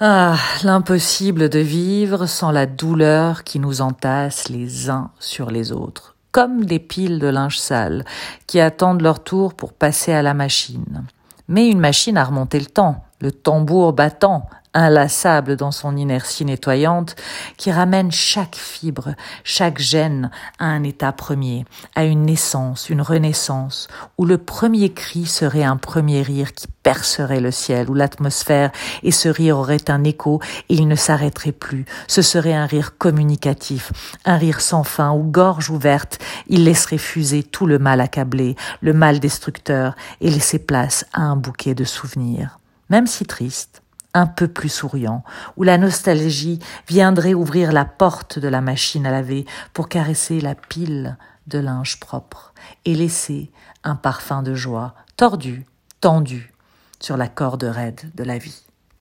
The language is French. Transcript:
Ah, l'impossible de vivre sans la douleur qui nous entasse les uns sur les autres, comme des piles de linge sale qui attendent leur tour pour passer à la machine. Mais une machine a remonté le temps, le tambour battant, inlassable dans son inertie nettoyante, qui ramène chaque fibre, chaque gène à un état premier, à une naissance, une renaissance, où le premier cri serait un premier rire qui percerait le ciel ou l'atmosphère, et ce rire aurait un écho, et il ne s'arrêterait plus. Ce serait un rire communicatif, un rire sans fin, ou gorge ouverte, il laisserait fuser tout le mal accablé, le mal destructeur, et laisser place à un bouquet de souvenirs. Même si triste, un peu plus souriant, où la nostalgie viendrait ouvrir la porte de la machine à laver pour caresser la pile de linge propre et laisser un parfum de joie tordu, tendu sur la corde raide de la vie.